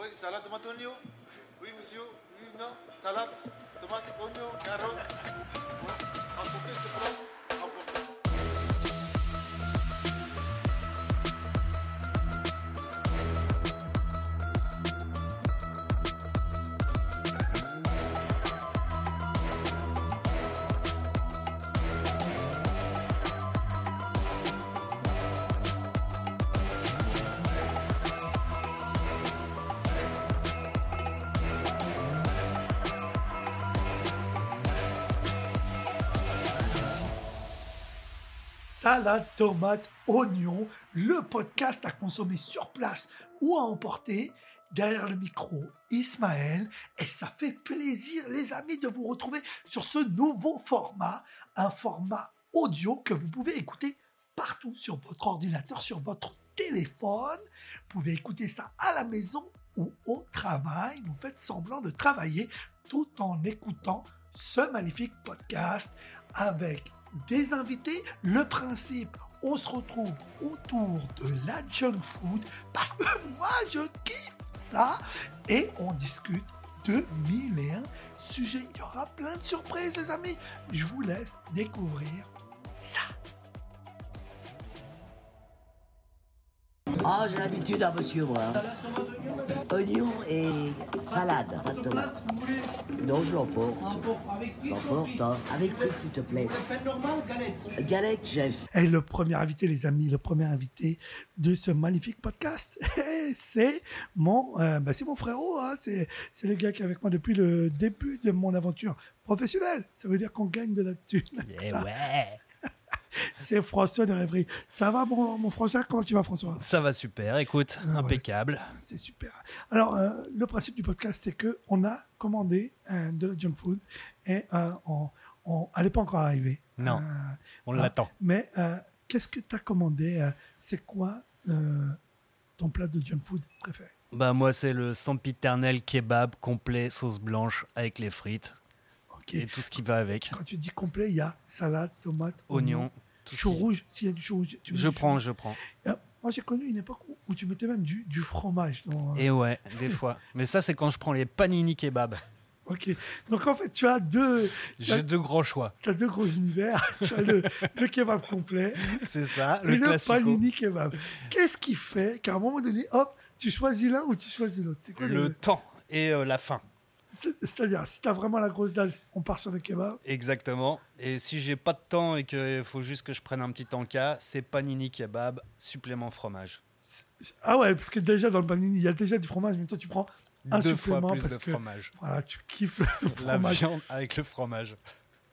Oui, salade, tomate, oignon. Oui, monsieur. Oui, non. Salade, tomate, oignon, carotte. Emportez sur place. Emportez. Salade, tomate, oignon, le podcast à consommer sur place ou à emporter. Derrière le micro, Ismaël. Et ça fait plaisir, les amis, de vous retrouver sur ce nouveau format. Un format audio que vous pouvez écouter partout sur votre ordinateur, sur votre téléphone. Vous pouvez écouter ça à la maison ou au travail. Vous faites semblant de travailler tout en écoutant ce magnifique podcast avec des invités. Le principe, on se retrouve autour de la junk food parce que moi je kiffe ça et on discute de mille et un sujets. Il y aura plein de surprises les amis. Je vous laisse découvrir ça. Ah, j'ai l'habitude, hein, monsieur, moi. Oignon et salade, pas de tomate. Non, je l'emporte. J'emporte, hein. Avec tout, s'il te plaît? Galette, chef. Et le premier invité, les amis, le premier invité de ce magnifique podcast, c'est mon, euh, bah, c'est mon frérot. Hein, c'est, c'est le gars qui est avec moi depuis le début de mon aventure professionnelle. Ça veut dire qu'on gagne de la thune. Eh ouais. C'est François de Rêverie. Ça va, mon, mon François? Comment tu vas, François? Ça va super, écoute, Ah ouais. impeccable. C'est super. Alors, euh, le principe du podcast, c'est que on a commandé euh, de la junk food et euh, on, on- elle n'est pas encore arrivée. Non, on l'attend. Mais qu'est-ce que tu as commandé C'est quoi ton plat de junk food préféré? Bah moi c'est le sempiternel kebab complet sauce blanche avec les frites Ok. et tout ce qui va avec. Quand tu dis complet, il y a salade, tomate, Oignon, tout chou qui- rouge. S'il y a du chou rouge, tu Je prends, je prends. Euh, moi, j'ai connu une époque où, où tu mettais même du, du fromage. Dans, Et ouais, des fois. Mais ça c'est quand je prends les panini kebab. Ok. Donc, en fait, tu as deux, J'ai deux grands choix. tu as deux gros univers. tu as le, le kebab complet C'est ça, et le le classico. panini kebab. Qu'est-ce qui fait qu'à un moment donné, hop, tu choisis l'un ou tu choisis l'autre? C'est quoi Le temps et euh, la faim. C'est- C'est-à-dire, si tu as vraiment la grosse dalle, on part sur le kebab. Exactement. Et si j'ai pas de temps et qu'il faut juste que je prenne un petit tanka, c'est panini kebab, supplément fromage. Ah ouais, parce que déjà dans le panini, il y a déjà du fromage, mais toi tu prends un Deux fois supplément plus parce de que fromage. voilà, tu kiffes le La fromage. viande avec le fromage.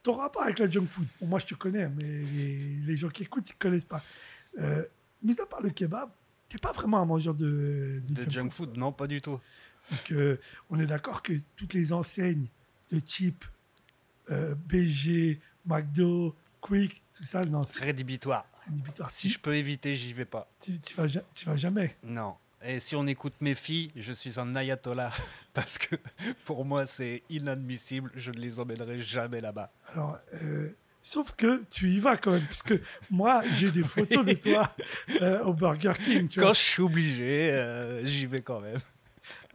Ton rapport avec la junk food, bon, moi je te connais, mais les, les gens qui écoutent, ils ne connaissent pas. Euh, mis à part le kebab, tu n'es pas vraiment un mangeur de, de De junk, junk food. food, non, pas du tout. Donc, euh, on est d'accord que toutes les enseignes de type euh, BG, McDo, Quick, tout ça, non, Rédhibitoire. rédhibitoire. Si je peux éviter, j'y vais pas. Tu, tu vas, ja- tu vas jamais. Non. Et si on écoute mes filles, je suis un ayatollah. Parce que pour moi, c'est inadmissible. Je ne les emmènerai jamais là-bas. Alors, euh, sauf que tu y vas quand même, puisque moi, j'ai des photos de toi euh, au Burger King. Tu Quand vois. je suis obligé, euh, j'y vais quand même.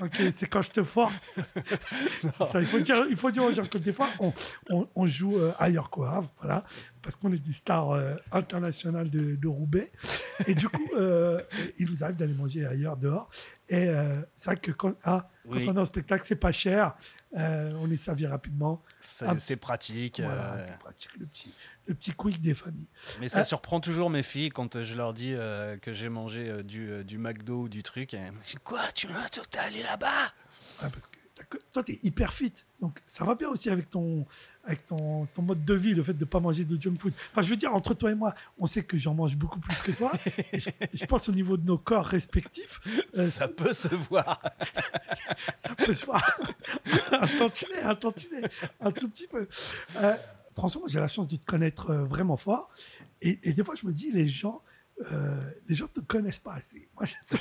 Ok, c'est quand je te force. Ça, il, faut dire, il faut dire aux gens que des fois, on, on- on joue euh, ailleurs qu'au Havre, voilà, parce qu'on est des stars euh, internationales de, de Roubaix. Et du coup, euh, il nous arrive d'aller manger ailleurs, dehors. Et c'est vrai que quand, ah, quand on est en spectacle, c'est pas cher. euh, on est servi rapidement. C'est pratique. Voilà, euh, c'est pratique, le petit, le petit quick des familles. mais ça Ah. surprend toujours mes filles quand je leur dis euh, que j'ai mangé euh, du, euh, du McDo ou du truc. Et elles me disent, Quoi Tu es allé là-bas? Ouais, parce que toi, tu es hyper fit. Donc, ça va bien aussi avec ton, avec ton, ton mode de vie, le fait de ne pas manger de junk food. Enfin, je veux dire, entre toi et moi, on sait que j'en mange beaucoup plus que toi. et, je, pense au niveau de nos corps respectifs, euh, Ça peut se voir. ça peut se voir. un tantinet, un tantinet, un tout petit peu. Euh, François, moi, j'ai la chance de te connaître euh, vraiment fort. Et, et des fois, je me dis, les gens, euh, les gens ne te connaissent pas assez. Moi, je-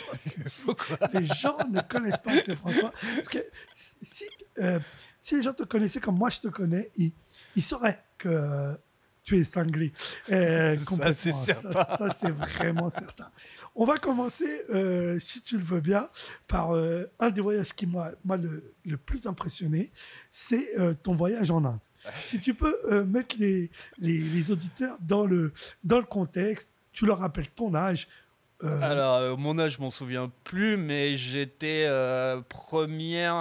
les gens ne connaissent pas assez François. Parce que si, euh, si les gens te connaissaient comme moi, je te connais, ils, ils sauraient que tu es cinglé. Euh, Ça, c'est certain. ça, c'est vraiment certain. on va commencer, euh, si tu le veux bien, par euh, un des voyages qui m'a m'a le, le plus impressionné, c'est ton voyage en Inde. Si tu peux mettre les, les, les auditeurs dans le, dans le contexte, tu leur rappelles ton âge. Euh, Alors, euh, mon âge, je m'en souviens plus, mais j'étais euh, première,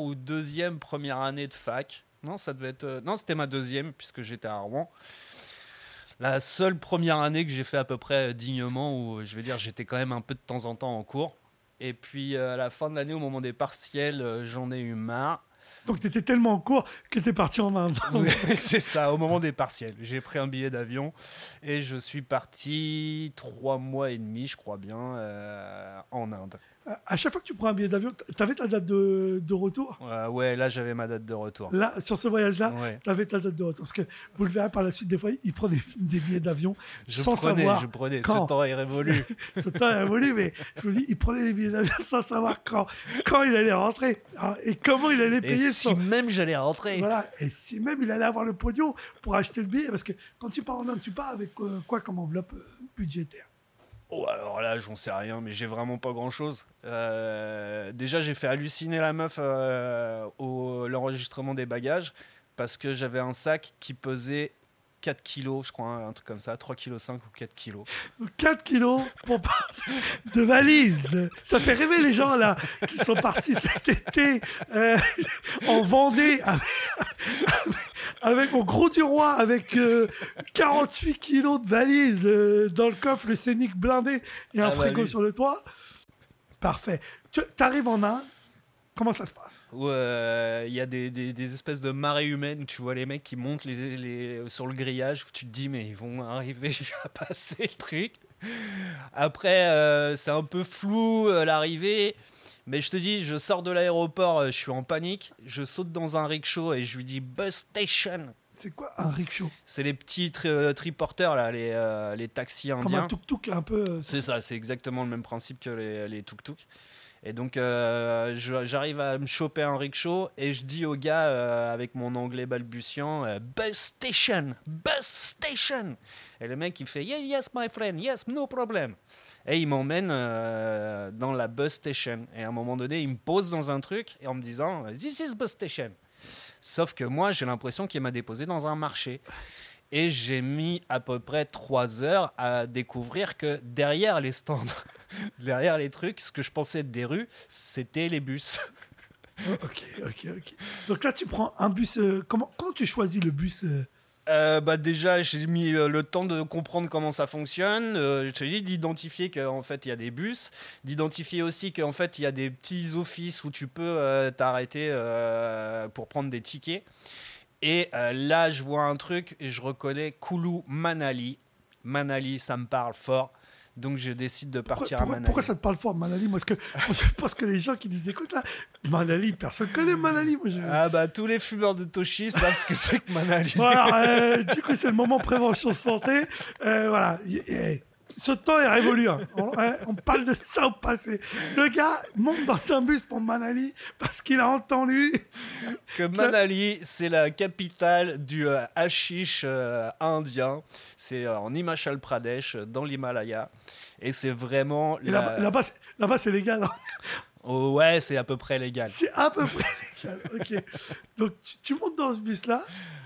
ou deuxième première année de fac. Non, ça devait être. non, c'était ma deuxième, puisque j'étais à Rouen. La seule première année que j'ai fait à peu près dignement, où je vais dire, j'étais quand même un peu de temps en temps en cours. Et puis à la fin de l'année, au moment des partiels, j'en ai eu marre. Donc, tu tellement en cours que tu es parti en Inde. C'est ça, au moment des partiels. J'ai pris un billet d'avion et je suis parti trois mois et demi, je crois bien, euh, en Inde. À chaque fois que tu prends un billet d'avion, tu avais ta date de, de retour? Euh, ouais, là j'avais ma date de retour. Là, sur ce voyage-là, Ouais. tu avais ta date de retour. Parce que vous le verrez par la suite, des fois, il prend des, des billets d'avion sans prenais, savoir je prenais. quand. Ce temps est révolu. Ce temps est révolu, mais je vous dis, il prenait les billets d'avion sans savoir quand, quand il allait rentrer hein, et comment il allait Et payer si son. même j'allais rentrer. Voilà, et si même il allait avoir le pognon pour acheter le billet, parce que quand tu pars en Inde, tu pars avec euh, quoi comme enveloppe euh, budgétaire? Oh, alors là, j'en sais rien, mais j'ai vraiment pas grand chose. déjà, j'ai fait halluciner la meuf euh, au l'enregistrement des bagages parce que j'avais un sac qui pesait 4 kilos, je crois, un truc comme ça, 3 kg 5 ou 4 kilos. Donc 4 kilos pour pas- de valises. Ça fait rêver les gens là qui sont partis cet été euh, en Vendée avec, avec au Gros du Roi avec euh, 48 kilos de valises euh, dans le coffre, le scénic blindé et un Ah bah frigo oui. sur le toit. Parfait. Tu arrives en Inde. Comment ça se passe? Où euh, il y a des, des- des espèces de marées humaines où tu vois les mecs qui montent les, les- sur le grillage où tu te dis mais ils vont arriver à passer le truc. Après euh, c'est un peu flou euh, l'arrivée. Mais je te dis, je sors de l'aéroport, euh, je suis en panique, je saute dans un rickshaw et je lui dis bus station. C'est quoi un rickshaw? C'est les petits tri- euh, triporteurs là, les, euh, les taxis Comme indiens. un tuk-tuk un peu. euh, C'est ça, c'est exactement le même principe que les, les tuk-tuk. Et donc, euh, j'arrive à me choper un rickshaw et je dis au gars, avec mon anglais balbutiant, Bus station, bus station. Et le mec, il fait, yeah, yes, my friend, yes, no problem. Et il m'emmène euh, dans la bus station. Et à un moment donné, il me pose dans un truc et en me disant, this is bus station. Sauf que moi, j'ai l'impression qu'il m'a déposé dans un marché. Et j'ai mis à peu près trois heures à découvrir que derrière les stands, derrière les trucs, ce que je pensais être des rues, c'était les bus. Ok, ok, ok. Donc là, tu prends un bus. euh, comment, comment tu choisis le bus euh, Euh, bah déjà, j'ai mis euh, le temps de comprendre comment ça fonctionne. Euh, te dis d'identifier qu'en fait il y a des bus, d'identifier aussi qu'en fait il y a des petits offices où tu peux euh, t'arrêter pour prendre des tickets. Et là, je vois un truc et je reconnais Kulu Manali. Manali, ça me parle fort. Donc je décide de partir pourquoi- à Manali. pourquoi ça te parle fort, Manali? Moi, parce que, je pense que les gens qui nous écoutent là, Manali, personne connaît Manali. Moi, je... Ah bah tous les fumeurs de Toshi savent ce que c'est que Manali. Voilà, euh, du coup, c'est le moment prévention santé. Euh, voilà. Y- ce temps est révolu. hein. On, euh, on parle de ça au passé. Le gars monte dans un bus pour Manali parce qu'il a entendu. que Manali, c'est la capitale du euh, hashish euh, indien. C'est euh, en Himachal Pradesh, dans l'Himalaya. Et c'est vraiment. La- là-bas, là-bas, c'est- c'est légal. hein. Oh, ouais, c'est à peu près légal. C'est à peu près légal. Ok. Donc, tu, tu montes dans ce bus-là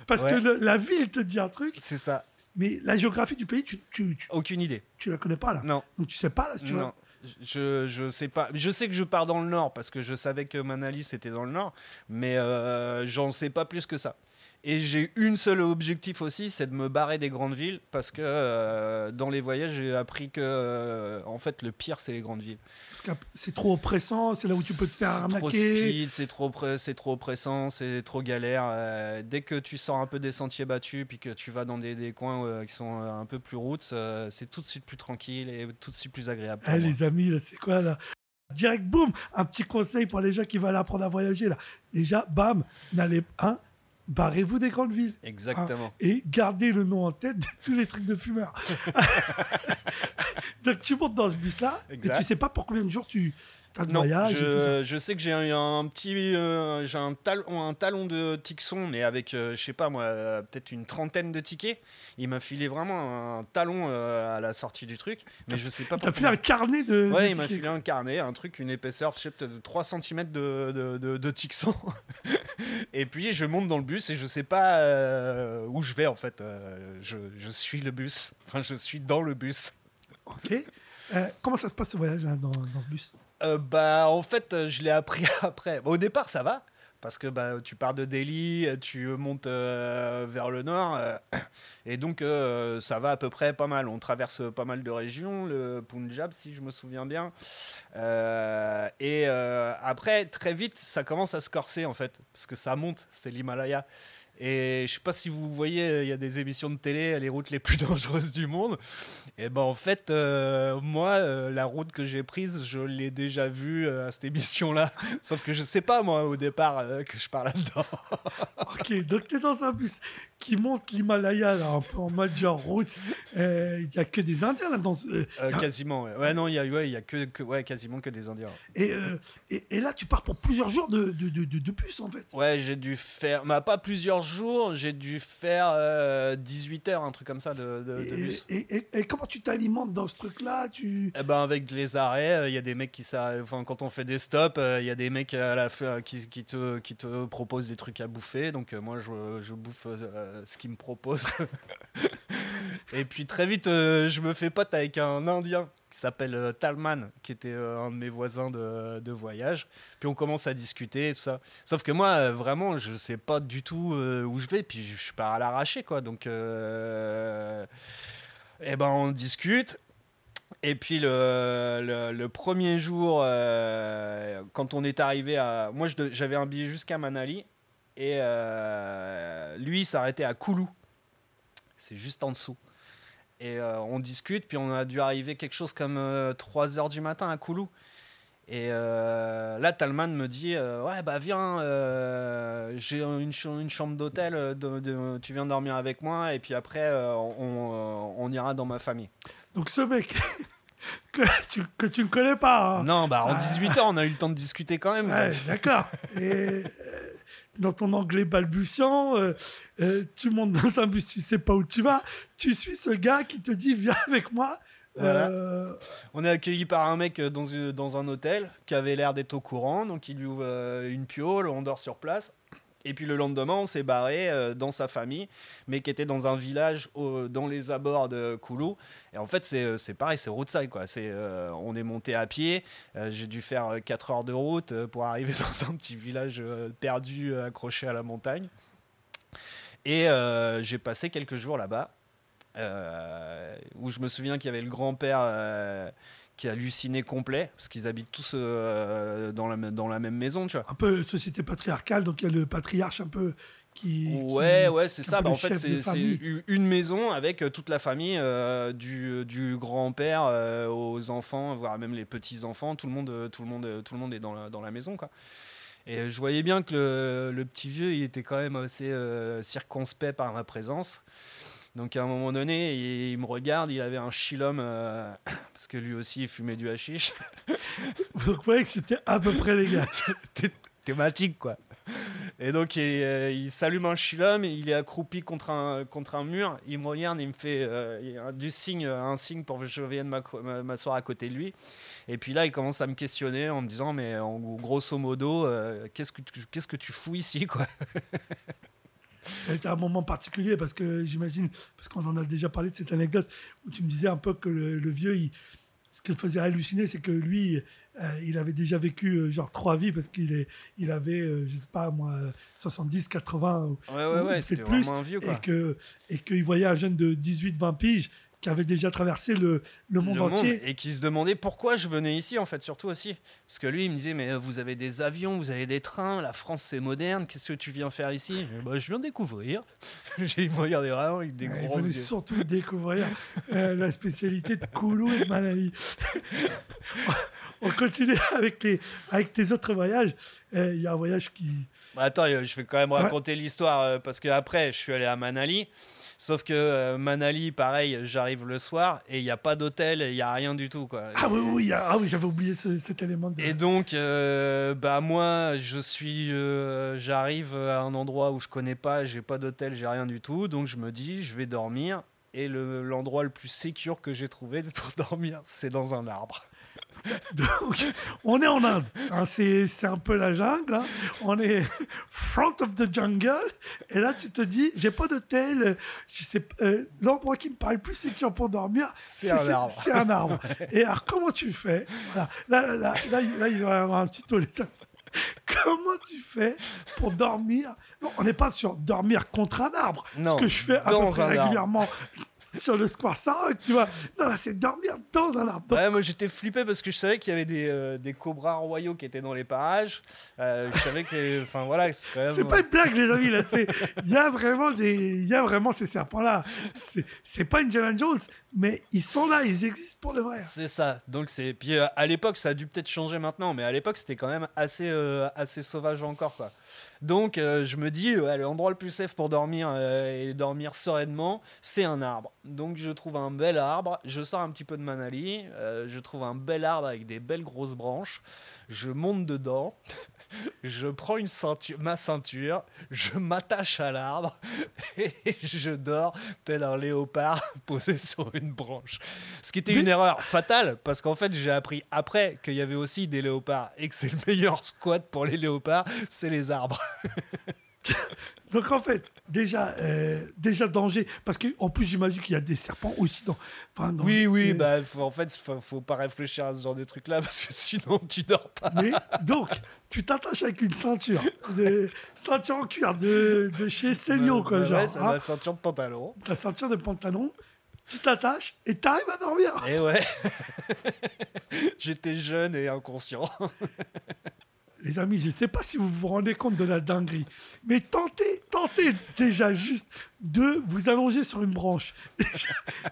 parce Ouais. que le- la ville te dit un truc, C'est ça. Mais la géographie du pays, tu, tu, tu, Aucune idée. tu la connais pas là. Non. Donc, tu sais pas là si tu non. Je, je sais pas. Je sais que je pars dans le nord parce que je savais que Manali c'était dans le nord, mais euh, j'en sais pas plus que ça. Et j'ai une seule objectif aussi, c'est de me barrer des grandes villes parce que euh, dans les voyages j'ai appris que euh, en fait le pire c'est les grandes villes. Parce que c'est trop oppressant, c'est là où tu peux te faire C'est trop arnaquer. speed, c'est trop, trop oppressant, c'est trop galère. euh, dès que tu sors un peu des sentiers battus, puis que tu vas dans des, des coins qui sont un peu plus routes, c'est tout de suite plus tranquille et tout de suite plus agréable. pour Eh, les amis, c'est quoi là? Direct, boum Un petit conseil pour les gens qui veulent apprendre à voyager là. Déjà, bam, n'allez hein, barrez-vous des grandes villes. hein, Exactement. et gardez le nom en tête de tous les trucs de fumeurs. Donc tu montes dans ce bus-là et tu sais pas pour combien de jours tu, tas de Non, voyages et tout ça. je, sais que j'ai un, un petit, euh, j'ai un, tal- un talon de Tixon, mais avec, euh, je sais pas moi, euh, peut-être une trentaine de tickets. Il m'a filé vraiment un talon euh, à la sortie du truc, mais je sais pas. T'as filé un carnet de. de Ouais, il m'a tickets. filé un carnet, un truc, une épaisseur, je sais peut-être de 3 cm de, de, de, et puis je monte dans le bus et je sais pas euh, où je vais en fait. Euh, je, je suis le bus. Enfin, je suis dans le bus. Ok. Euh, comment ça se passe ce voyage dans, ce bus? Euh, bah, en fait, euh, je l'ai appris après. Au départ, ça va. Parce que bah, tu pars de Delhi, tu montes vers le nord, et donc ça va à peu près pas mal. On traverse pas mal de régions, le Punjab si je me souviens bien. Et après, très vite, ça commence à se corser en fait, parce que ça monte, c'est l'Himalaya. Et je sais pas si vous voyez, il y a des émissions de télé, les routes les plus dangereuses du monde. Et ben en fait, euh, moi, euh, la route que j'ai prise, je l'ai déjà vue euh, à cette émission-là. Sauf que je sais pas moi au départ euh, que je pars là-dedans. Ok, donc t'es dans un bus qui monte l'Himalaya, là, un peu en mode genre route. Euh, Il y a que des Indiens là-dedans. Euh, Euh, a- quasiment. Ouais, Ouais, non, il y a, ouais, y a que, que- ouais, quasiment que des Indiens. et, euh, et, et là, tu pars pour plusieurs jours de, de, de, de- en fait. Ouais, j'ai dû faire, bah, pas plusieurs jours, j'ai dû faire euh, 18 heures, un truc comme ça de, de- Et, bus. et, comment tu t'alimentes dans ce truc-là? Tu... Eh ben avec les arrêts, euh, il y a des mecs qui s'arrêtent. Enfin, quand on fait des stops, euh, il y a des mecs à la fin qui, qui te qui te proposent des trucs à bouffer. Donc euh, moi, je, je bouffe euh, ce qu'ils me proposent. Et puis très vite, euh, je me fais pote avec un Indien qui s'appelle euh, Talman, qui était euh, un de mes voisins de, voyage. Puis on commence à discuter et tout ça. Sauf que moi, euh, vraiment, je sais pas du tout euh, où je vais. Puis je, je pars à l'arraché, quoi. Donc, euh, eh ben, on discute. Et puis le, le, premier jour, euh, quand on est arrivé à... Moi, j'avais un billet jusqu'à Manali. Et euh, lui, il s'arrêtait à Koulou. C'est juste en dessous. Et euh, on discute, puis on a dû arriver quelque chose comme 3 heures du matin à Koulou. Et euh, là, Talman me dit euh, Ouais, bah viens, euh, j'ai une, ch- une chambre d'hôtel, euh, de- de- tu viens dormir avec moi, et puis après, euh, on, euh, on ira dans ma famille. Donc ce mec que tu, que tu ne connais pas. hein. Non, bah en Ah. 18 ans, on a eu le temps de discuter quand même. Ouais, d'accord. Et euh, dans ton anglais balbutiant, euh, euh, tu montes dans un bus, tu sais pas où tu vas. Tu suis ce gars qui te dit viens avec moi. Voilà. Euh, On est accueilli par un mec dans, dans un hôtel qui avait l'air d'être au courant, donc il lui ouvre une piole, on dort sur place. Et puis le lendemain, on s'est barré euh, dans sa famille, mais qui était dans un village dans les abords de Koulou. Et en fait, c'est, euh, pareil, c'est roadside. Quoi. C'est, euh, on est monté à pied. j'ai dû faire 4 heures de route pour arriver dans un petit village perdu, accroché à la montagne. Et j'ai passé quelques jours là-bas, où je me souviens qu'il y avait le grand-père qui hallucinait complet, parce qu'ils habitent tous euh, dans, la, dans la même maison, tu vois. un peu société patriarcale, donc il y a le patriarche un peu qui. Ouais, qui- ouais, c'est ça. Bah, en fait, c'est une maison avec euh, toute la famille, euh, du, du grand-père euh, aux enfants, voire même les petits-enfants. Tout le monde, tout le monde, tout le monde est dans la, dans la maison, quoi. Et je voyais bien que le, le petit vieux, il était quand même assez euh, circonspect par ma présence. Donc à un moment donné, il, il me regarde, il avait un chilom, euh, parce que lui aussi il fumait du hashish. Vous voyez que c'était à peu près les gars. Thé- thématique quoi. Et donc il, euh, il s'allume un chilom, il est accroupi contre un, contre un mur, il me regarde, il me fait euh, du signe, un signe pour que je vienne m'asseoir à côté de lui. Et puis là il commence à me questionner en me disant mais en gros- grosso modo qu'est-ce que tu, qu'est-ce que tu fous ici quoi? Ça a été un moment particulier parce que j'imagine, parce qu'on en a déjà parlé de cette anecdote, où tu me disais un peu que le, le vieux, il- ce qui le faisait halluciner, c'est que lui, euh, il avait déjà vécu euh, genre trois vies parce qu'il est, il avait, euh, je sais pas moi, 70, 80 ou, Ouais ouais ou ouais, peut-être c'était plus, un vieux quoi. et que et qu'il voyait un jeune de 18, 20 piges qui avait déjà traversé le, le monde Le entier. et qui se demandait pourquoi je venais ici en fait surtout aussi parce que lui il me disait mais euh, vous avez des avions vous avez des trains la France c'est moderne qu'est-ce que tu viens faire ici? Et bah, je viens découvrir J'ai- il me regardait vraiment avec des Ouais, il grands venait yeux surtout découvrir euh, la spécialité de Koulou et de Manali. On continue avec, les, avec tes autres voyages. Euh, Il y a un voyage qui. Bah, attends je vais quand même Ouais. raconter l'histoire parce que après je suis allé à Manali Sauf que euh, Manali, pareil, j'arrive le soir et il n'y a pas d'hôtel, il n'y a rien du tout. Quoi. Ah oui, oui, ah oui j'avais oublié ce- cet élément. De... Et donc, euh, bah moi, je suis, euh, j'arrive à un endroit où je connais pas, j'ai pas d'hôtel, j'ai rien du tout, donc je me dis, je vais dormir. Et le- l'endroit le plus sécure que j'ai trouvé pour dormir, c'est dans un arbre. Donc, on est en Inde. hein, c'est c'est un peu la jungle. hein. On est front of the jungle. Et là, tu te dis, j'ai pas d'hôtel. euh, Je sais, euh, l'endroit qui me paraît le plus sécure pour dormir, C'est un arbre. C'est un arbre. Et alors, comment tu fais? Voilà. là, là, là, là, il- va y avoir un tuto. les. Comment tu fais pour dormir? Non, on n'est pas sur dormir contre un arbre. Non, ce que je fais à peu près arbre. sur le Square Saroc, tu vois. Non, là, c'est dormir dans un arbre. Ouais, moi j'étais flippé parce que je savais qu'il y avait des, euh, des cobras royaux qui étaient dans les parages. Euh, je savais que, enfin voilà, c'est quand même. C'est pas une blague, les amis. Là, il y a vraiment des, y a vraiment ces serpents-là. C'est, c'est pas Indiana Jones, mais ils sont là, ils existent pour de vrai. C'est ça. Donc c'est puis euh, à l'époque ça a dû peut-être changer maintenant, mais à l'époque c'était quand même assez euh, assez sauvage encore quoi. Donc euh, je me dis l'endroit le plus safe pour dormir et dormir sereinement, c'est un arbre. Donc je trouve un bel arbre, je sors un petit peu de Manali, je trouve un bel arbre avec des belles grosses branches, je monte dedans. Je prends une ceinture, ma ceinture, je m'attache à l'arbre et je dors tel un léopard posé sur une branche. Ce qui était une erreur fatale parce qu'en fait j'ai appris après qu'il y avait aussi des léopards et que c'est le meilleur squat pour les léopards, c'est les arbres. Donc en fait, déjà, euh, déjà danger, parce qu'en plus j'imagine qu'il y a des serpents aussi dans. enfin, dans- Oui, oui, bah faut- en fait faut, faut pas réfléchir à ce genre de truc là parce que sinon tu dors pas. Mais donc, tu t'attaches avec une ceinture, de, ceinture en cuir de, de chez Célio, quoi, Bah genre. ouais, c'est hein. ma ceinture de pantalon. Ta ceinture de pantalon, tu t'attaches et t'arrives à dormir. Et ouais. J'étais jeune et inconscient. Les amis, je ne sais pas si vous vous rendez compte de la dinguerie, mais tentez, tentez déjà juste de vous allonger sur une branche.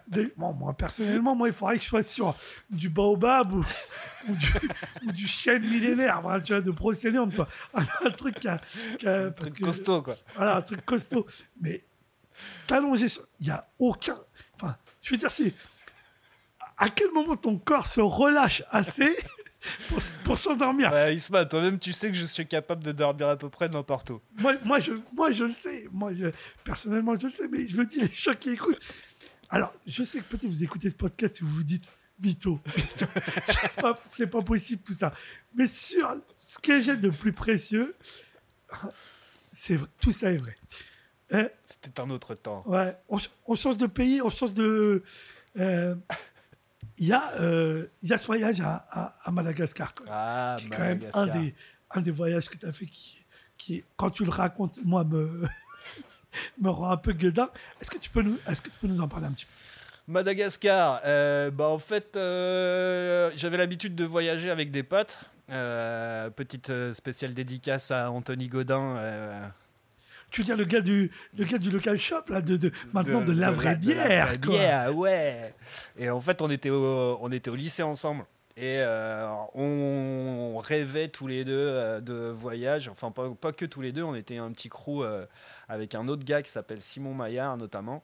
Déjà, bon, moi, personnellement, moi, il faudrait que je sois sur du baobab ou, ou du, ou du chêne millénaire, voilà, tu vois, de brocéliande, toi. Un, un truc qui a, qui a- Un parce truc que- costaud quoi. Voilà, un truc costaud. Mais t'allonger sur... Il n'y a aucun... Enfin, je veux dire, c'est... À quel moment ton corps se relâche assez pour, pour s'endormir Ouais, Isma, toi-même tu sais que je suis capable de dormir à peu près n'importe où. moi, moi, je, moi, je le sais. Moi, je, personnellement, je le sais. Mais je le dis, les gens qui écoutent. Alors, je sais que peut-être vous écoutez ce podcast et vous vous dites mytho. mytho. C'est pas, c'est pas possible tout ça. Mais sur ce que j'ai de plus précieux, c'est vrai, tout ça est vrai. Euh, C'était un autre temps. Ouais, on change de pays, on change de. euh, Il y, a, euh, il y a ce voyage à, à- à Madagascar, quoi, Ah, qui est quand même un des, un des voyages que tu as fait qui, qui est, quand tu le racontes, moi, me, me rend un peu gueudin. Est-ce que, tu peux nous, est-ce que tu peux nous en parler un petit peu? Madagascar, euh, bah en fait, euh, j'avais l'habitude de voyager avec des potes. Petite spéciale dédicace à Anthony Godin. Tu veux dire le gars du, le gars du local shop, là, de, de- maintenant de, la vraie de la bière, vraie quoi. bière, ouais. Et en fait, on était au, on était au lycée ensemble. Et euh, on rêvait tous les deux euh, de voyage. Enfin, pas, pas que tous les deux. On était un petit crew euh, avec un autre gars qui s'appelle Simon Maillard, notamment.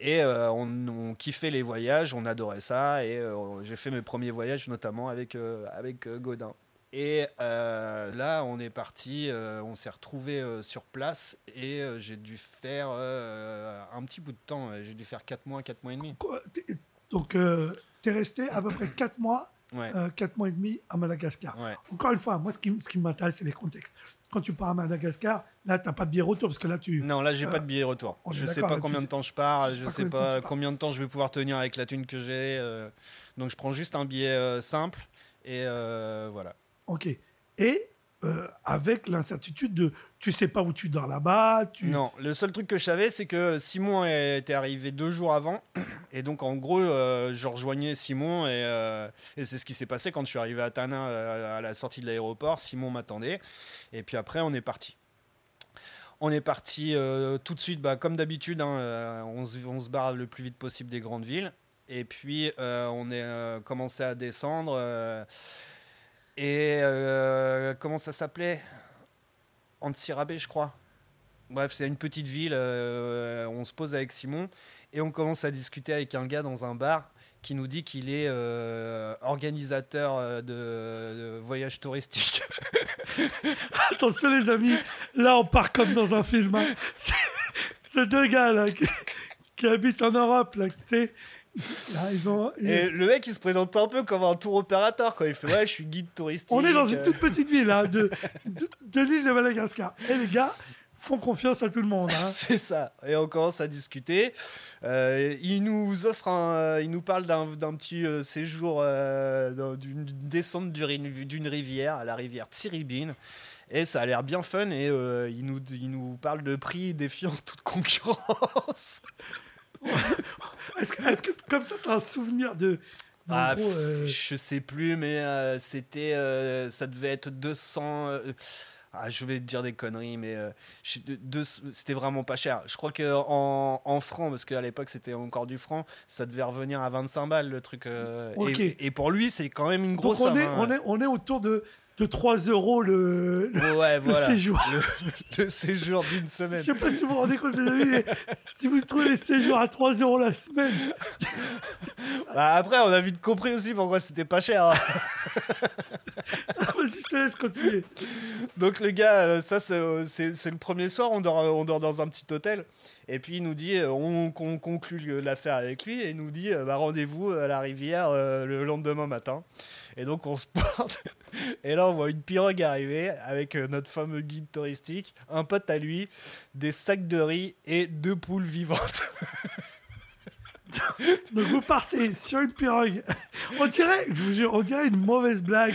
Et on, on kiffait les voyages, on adorait ça. Et j'ai fait mes premiers voyages, notamment avec, avec Godin. Et euh, là, on est parti, euh, on s'est retrouvé sur place et euh, j'ai dû faire euh, un petit bout de temps. euh, J'ai dû faire 4 mois, 4 mois et demi. Quoi, Donc, euh, tu es resté à peu près 4 mois, Ouais. 4 mois et demi à Madagascar. Ouais. Encore une fois, moi, ce qui, ce qui m'intéresse, c'est les contextes. Quand tu pars à Madagascar, là, tu n'as pas de billet retour, parce que là, tu... Non, là, j'ai Euh, pas de billet retour. Je sais d'accord, pas là, combien sais- de temps je pars, sais je pas sais pas combien de temps je vais pouvoir tenir avec la thune que j'ai. euh, donc, je prends juste un billet euh, simple et euh, voilà. Ok. Et euh, avec l'incertitude de... Tu sais pas où tu dors là-bas. Non, le seul truc que je savais, c'est que Simon était arrivé deux jours avant. Et donc, en gros, euh, je rejoignais Simon. Et, euh, et c'est ce qui s'est passé quand je suis arrivé à euh, à la sortie de l'aéroport. Simon m'attendait. Et puis après, on est parti. On est parti tout de suite, bah, comme d'habitude, hein, on, se, on se barre le plus vite possible des grandes villes. Et puis, on est commencé à descendre. Et euh, comment ça s'appelait? Antsirabé, je crois. Bref, c'est une petite ville. euh, on se pose avec Simon et on commence à discuter avec un gars dans un bar qui nous dit qu'il est euh, organisateur de, voyages touristiques. Attention les amis, là on part comme dans un film. hein. C'est deux gars qui, habitent en Europe tu sais. Là, ils ont, ils- Et le mec, il se présente un peu comme un tour opérateur. Quoi. Il fait Ouais, je suis guide touristique. on est dans une euh, toute petite ville hein, de, de, de l'île de Madagascar. Et les gars font confiance à tout le monde. hein. C'est ça. Et on commence à discuter. Euh, il nous offre un, euh, il nous parle d'un petit euh, séjour, d'une descente d'une rivière, la rivière Tsiribine. Et ça a l'air bien fun. Et il, nous, il nous parle de prix défiant toute concurrence. Est-ce que, comme ça, tu as un souvenir de. Ah, gros, euh, Je sais plus, mais euh, c'était, euh, ça devait être 200. euh, ah, je vais te dire des conneries, mais c'était vraiment pas cher. Je crois que en, en francs, parce qu'à l'époque c'était encore du franc, ça devait revenir à 25 balles le truc. euh, Ok. et, et pour lui, c'est quand même une donc grosse on somme. est, hein. on, est, on est autour de, de 3 euros le, le- Ouais, voilà. séjour. Le, le séjour d'une semaine. Je sais pas si vous vous rendez compte, les amis, mais si vous trouvez les séjours à 3 euros la semaine, Bah, après, on a vite compris aussi pourquoi c'était pas cher. hein. je te laisse continuer. Donc le gars, euh, ça c'est euh, c'est- le premier soir, on dort, euh, on dort dans un petit hôtel. Et puis il nous dit, on, on conclut l'affaire avec lui et il nous dit, bah, rendez-vous à la rivière le lendemain matin. Et donc on se porte. Et là on voit une pirogue arriver avec notre fameux guide touristique, un pote à lui, des sacs de riz et deux poules vivantes. Donc vous partez sur une pirogue. On dirait, je vous jure, on dirait une mauvaise blague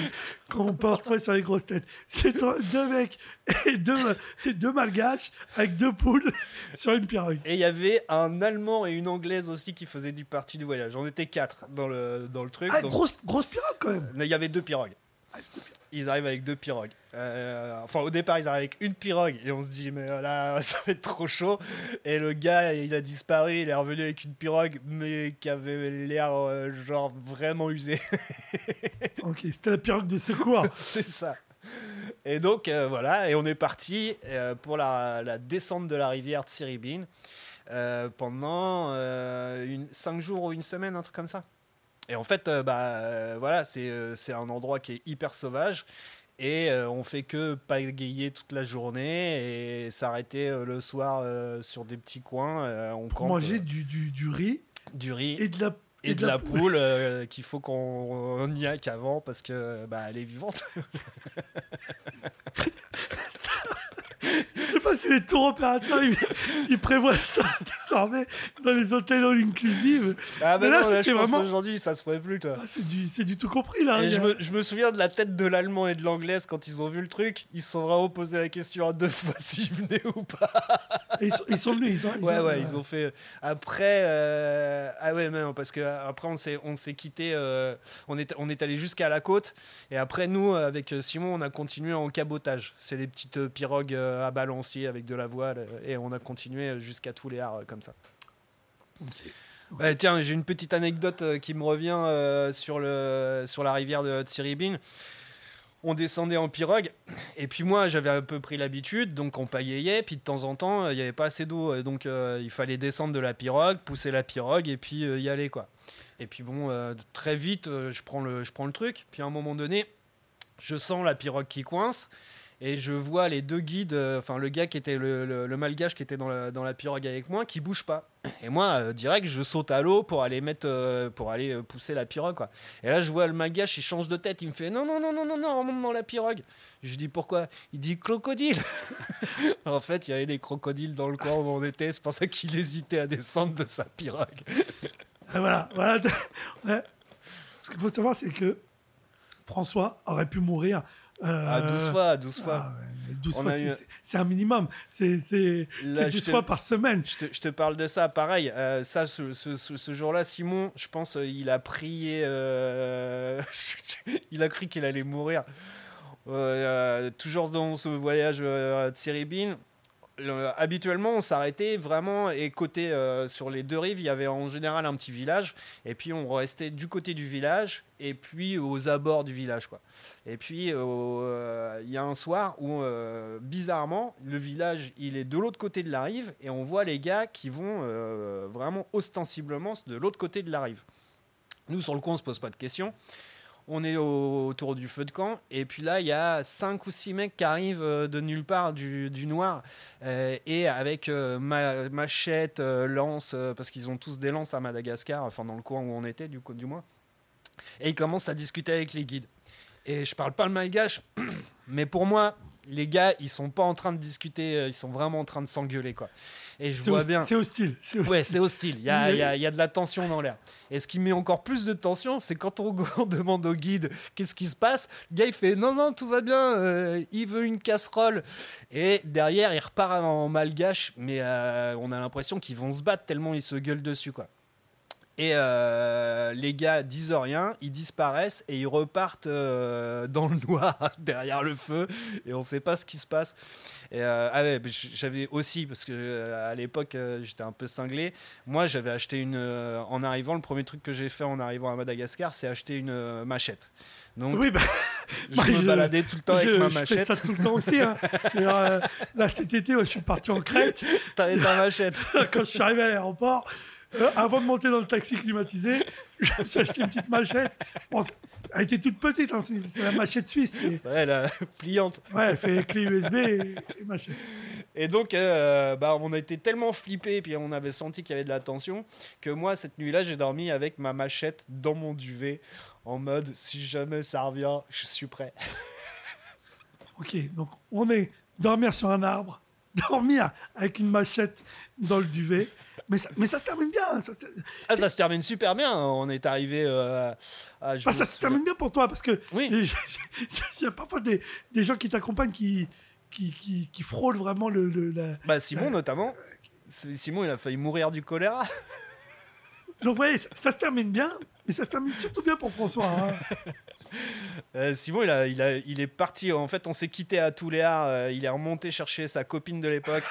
qu'on peut retrouver sur les grosses têtes. C'est deux mecs et deux, et deux malgaches avec deux poules sur une pirogue. Et il y avait un Allemand et une Anglaise aussi qui faisaient du parti du voyage. On était quatre dans le, dans le truc. Ah, donc- grosse, grosse pirogue quand même. Il y avait deux pirogues. Ils arrivent avec deux pirogues. Euh, enfin, au départ, ils arrivent avec une pirogue et on se dit, mais là, ça va être trop chaud. Et le gars, il a disparu, il est revenu avec une pirogue, mais qui avait l'air euh, genre vraiment usé. Ok, c'était la pirogue de secours. C'est ça. Et donc, euh, voilà, et on est parti euh, pour la, la descente de la rivière Tsiribine euh, pendant euh, une, cinq jours ou une semaine, un truc comme ça. Et en fait, euh, bah, euh, voilà, c'est euh, c'est un endroit qui est hyper sauvage. Et euh, on fait que pagayer toute la journée et s'arrêter euh, le soir euh, sur des petits coins. on Pour campe manger du, du, du riz du riz et de la, et, de, la, poule, qu'il faut qu'on on y aille qu'avant parce que bah, elle est vivante. Les tours opérateurs ils, ils prévoient ça désormais dans les hôtels all inclusive. Ah Mais bah là, non, là, je pense vraiment- aujourd'hui ça se ferait plus toi. Ah, c'est du, du tout compris là. Et je me, je me souviens de la tête de l'allemand et de l'anglaise quand ils ont vu le truc, ils se sont vraiment posé la question à deux fois s'ils venaient ou pas. Et Ils, sont, ils sont venus. Ils ont, Ouais ouais, ils ont fait après euh, ah ouais mais non, parce que après on s'est on s'est quitté euh, on est on est allé jusqu'à la côte et après nous avec Simon on a continué en cabotage. C'est des petites euh, pirogues euh, à balancier avec de la voile euh, et on a continué jusqu'à tous les arts euh, comme ça. Ouais, tiens, j'ai une petite anecdote euh, qui me revient euh, sur, le, sur la rivière de Tsiribine. On descendait en pirogue, et puis moi j'avais un peu pris l'habitude, donc on pagayait, puis de temps en temps il n'y avait pas assez d'eau, donc euh, il fallait descendre de la pirogue, pousser la pirogue, et puis euh, y aller quoi. Et puis bon, très vite je, prends le, je prends le truc, puis à un moment donné, je sens la pirogue qui coince, et je vois les deux guides, euh, enfin le gars qui était le, malgache qui était dans la, pirogue avec moi, qui bouge pas. Et moi, euh, direct, je saute à l'eau pour aller mettre, euh, pour aller pousser la pirogue. Et là, je vois le malgache, il change de tête, il me fait non, non, non, non, non, non, remonte dans la pirogue. Je dis pourquoi? Il dit crocodile. en fait, il y avait des crocodiles dans le coin où on était, c'est pour ça qu'il hésitait à descendre de sa pirogue. Et voilà, voilà. Ce qu'il faut savoir, c'est que François aurait pu mourir. À 12 fois, 12 fois. ah ouais, 12 On fois, c'est- eu- c'est- c'est un minimum. C'est c'est- Là, c'est je 12 te- fois par semaine. Je te, je te parle de ça, pareil. euh, ça, ce, ce- ce- ce jour-là, Simon, je pense, euh, il a prié. euh, il a cru qu'il allait mourir. Euh, toujours dans ce voyage à Tsiribine, le- habituellement, on s'arrêtait vraiment et côté euh, sur les deux rives, il y avait en général un petit village et puis on restait du côté du village et puis aux abords du village quoi. Et puis euh, il y a un soir où euh, bizarrement le village il est de l'autre côté de la rive et on voit les gars qui vont euh, vraiment ostensiblement de l'autre côté de la rive. Nous sur le coup on se pose pas de questions. On est au- autour du feu de camp et puis là il y a cinq ou six mecs qui arrivent euh, de nulle part du, du noir euh, et avec euh, ma- machette, lance parce qu'ils ont tous des lances à Madagascar, enfin dans le coin où on était du coup du moins. Et ils commencent à discuter avec les guides. Et je parle pas le malgache, mais pour moi les gars ils sont pas en train de discuter, euh, ils sont vraiment en train de s'engueuler quoi. Et je C'est vois bien. C'est hostile. c'est hostile. Ouais, c'est hostile. Il y a, Mais- il y a- il y a de la tension dans l'air. Et ce qui met encore plus de tension, c'est quand on, on demande au guide qu'est-ce qui se passe? Le gars, il fait non, non, tout va bien. euh, il veut une casserole. Et derrière, il repart en malgache. Mais euh, on a l'impression qu'ils vont se battre tellement ils se gueulent dessus, quoi. Et euh, les gars disent rien, ils disparaissent et ils repartent euh, dans le noir derrière le feu et on sait pas ce qui se passe. Et euh, ah ouais, j'avais aussi parce que à l'époque j'étais un peu cinglé. Moi j'avais acheté une en arrivant le premier truc que j'ai fait en arrivant à Madagascar, c'est acheter une machette. Donc Oui, bah, je bah, me je- baladais tout le temps je, avec ma je fais machette. ça tout le temps aussi. hein. Dire, euh, là, cet été, je suis parti en Crète. T'avais ta machette. Quand je suis arrivé à l'aéroport, euh, avant de monter dans le taxi climatisé, je me suis acheté une petite machette. Bon, elle était toute petite, hein, c'est la machette suisse. Ouais, la pliante. Ouais, elle fait clé USB et, et machette. Et donc, euh, bah, on a été tellement flippés, puis on avait senti qu'il y avait de la tension, que moi, cette nuit-là, j'ai dormi avec ma machette dans mon duvet, en mode si jamais ça revient, je suis prêt. Ok, donc on est dormir sur un arbre, dormir avec une machette dans le duvet. Mais ça, mais ça se termine bien. Ça, se- Ah, ça se termine super bien. On est arrivé euh, à. Enfin, ça se termine bien pour toi parce que Oui. il y a parfois des, des gens qui t'accompagnent qui, qui, qui, vraiment le, le- la... Bah, Simon, notamment. Simon, il a failli mourir du choléra. Donc, vous voyez, ça, ça se termine bien, mais ça se termine surtout bien pour François. hein. Euh, Simon, il, a, il, a, il est parti. En fait, on s'est quitté à Touléar. euh, il est remonté chercher sa copine de l'époque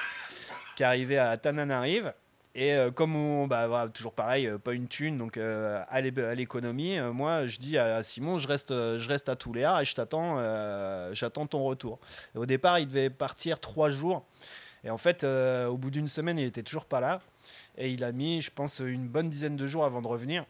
qui arrivait à Tananarive. Et euh, comme on, bah, toujours pareil, euh, pas une thune, donc euh, à l'é- à l'économie, euh, moi je dis à Simon, je reste, je reste à Touléar et je t'attends, j'attends ton retour. Et au départ, il devait partir trois jours. Et en fait, au bout d'une semaine, il était toujours pas là. Et il a mis, je pense, une bonne dizaine de jours avant de revenir.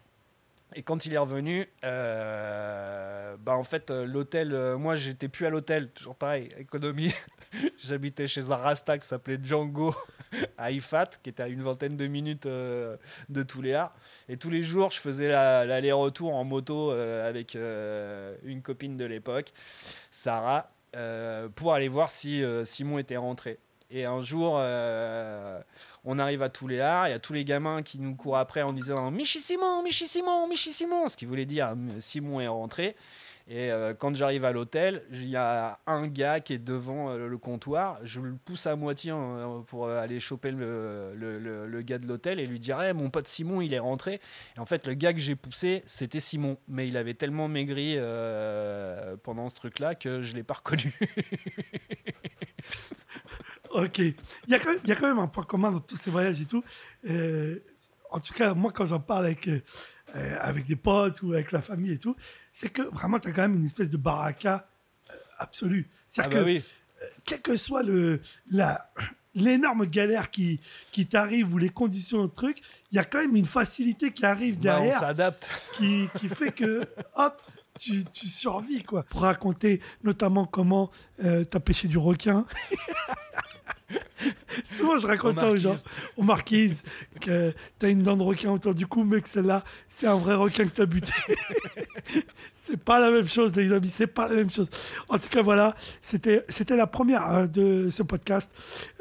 Et quand il est revenu, euh, bah en fait, euh, l'hôtel, euh, moi j'étais plus à l'hôtel, toujours pareil, économie. J'habitais chez un Rasta qui s'appelait Django à Ifat, qui était à une vingtaine de minutes euh, de Touléar. Et tous les jours, je faisais la- l'aller-retour en moto avec une copine de l'époque, Sarah, pour aller voir si Simon était rentré. Et un jour, euh, on arrive à Touléar, il y a tous les gamins qui nous courent après en disant Michi Simon, Michi Simon, Michi Simon, ce qui voulait dire Simon est rentré. Et euh, quand j'arrive à l'hôtel, il y a un gars qui est devant euh, le comptoir. Je le pousse à moitié euh, pour euh, aller choper le, gars de l'hôtel et lui dire Eh, Mon pote Simon, il est rentré. Et en fait, le gars que j'ai poussé, c'était Simon. Mais il avait tellement maigri euh, pendant ce truc-là que je ne l'ai pas reconnu. Ok. Il y, a quand même, il y a quand même un point commun dans tous ces voyages et tout. Euh, en tout cas, moi, quand j'en parle avec, euh, euh, avec des potes ou avec la famille et tout, c'est que vraiment, tu as quand même une espèce de baraka euh, absolue. Ah C'est-à-dire bah que, oui. quelle que soit le, la, l'énorme galère qui, qui t'arrive ou les conditions de truc, il y a quand même une facilité qui arrive Bah, on derrière s'adapte. qui, qui fait que, hop, tu, tu survis, quoi. Pour raconter notamment comment euh, t'as pêché du requin. Souvent, je raconte ça aux gens, aux marquises, que t'as une dent de requin autour du cou, mais que celle-là, c'est un vrai requin que t'as buté. c'est pas la même chose, les amis, c'est pas la même chose. En tout cas, voilà, c'était, c'était la première euh, de ce podcast.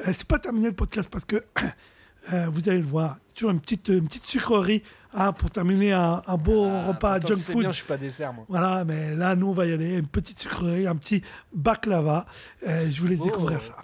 Euh, c'est pas terminé le podcast parce que euh, vous allez le voir, toujours une petite, une petite sucrerie hein, pour terminer un, un beau repas Ah, Pourtant, junk food. bien, je suis pas dessert, moi. Voilà, mais là, nous, on va y aller. Une petite sucrerie, un petit baklava. Euh, je vous laisse Oh. découvrir ça.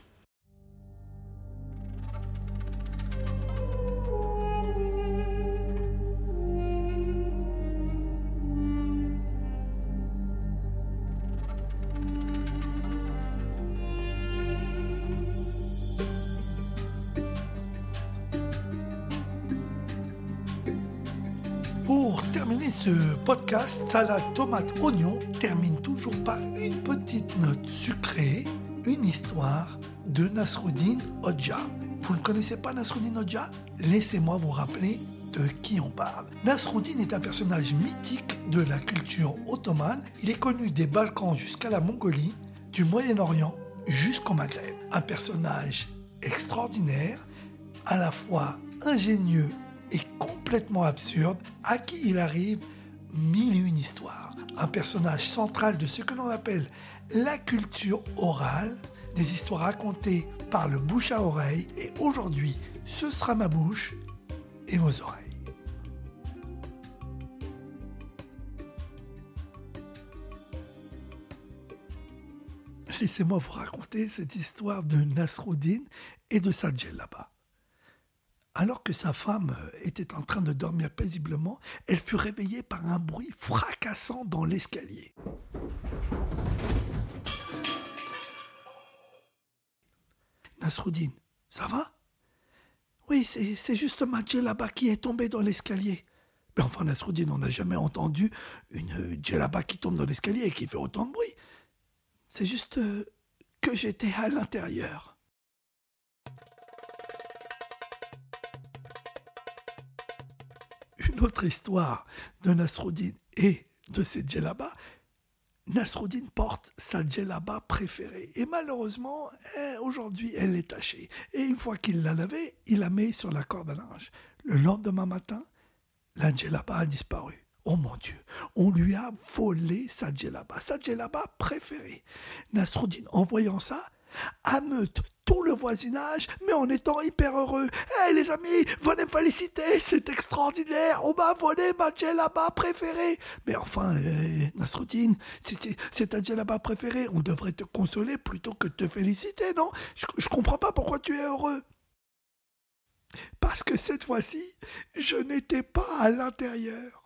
Pour terminer ce podcast, salade tomate oignon termine toujours par une petite note sucrée, une histoire de Nasruddin Hodja. Vous ne connaissez pas Nasruddin Hodja? Laissez-moi vous rappeler de qui on parle. Nasruddin est un personnage mythique de la culture ottomane. Il est connu des Balkans jusqu'à la Mongolie, du Moyen-Orient jusqu'au Maghreb. Un personnage extraordinaire, à la fois ingénieux et complètement absurde, à qui il arrive mille et une histoires. Un personnage central de ce que l'on appelle la culture orale, des histoires racontées par le bouche à oreille, et aujourd'hui, ce sera ma bouche et vos oreilles. Laissez-moi vous raconter cette histoire de Nasruddin et de là-bas. Alors que sa femme était en train de dormir paisiblement, elle fut réveillée par un bruit fracassant dans l'escalier. Nasruddin, ça va? Oui, c'est juste là-bas qui est tombé dans l'escalier. Mais enfin, Nasruddin, on n'a jamais entendu une djellaba qui tombe dans l'escalier et qui fait autant de bruit. C'est juste euh, que j'étais à l'intérieur. Une autre histoire de Nasruddin et de ses djellabas. Nasruddin porte sa djellaba préférée. Et malheureusement, eh, aujourd'hui, elle est tachée. Et une fois qu'il l'a lavée, il la met sur la corde à linge. Le lendemain matin, la djellaba a disparu. Oh mon Dieu, on lui a volé sa djellaba, sa djellaba préférée. Nasruddin, en voyant ça, ameute tout le voisinage, mais en étant hyper heureux. Hé les amis, venez me féliciter, c'est extraordinaire, on m'a volé ma djellaba préférée. Mais enfin, eh, Nasruddin, c'est ta djellaba préférée, on devrait te consoler plutôt que te féliciter, non? Je, je comprends pas pourquoi tu es heureux. Parce que cette fois-ci, je n'étais pas à l'intérieur.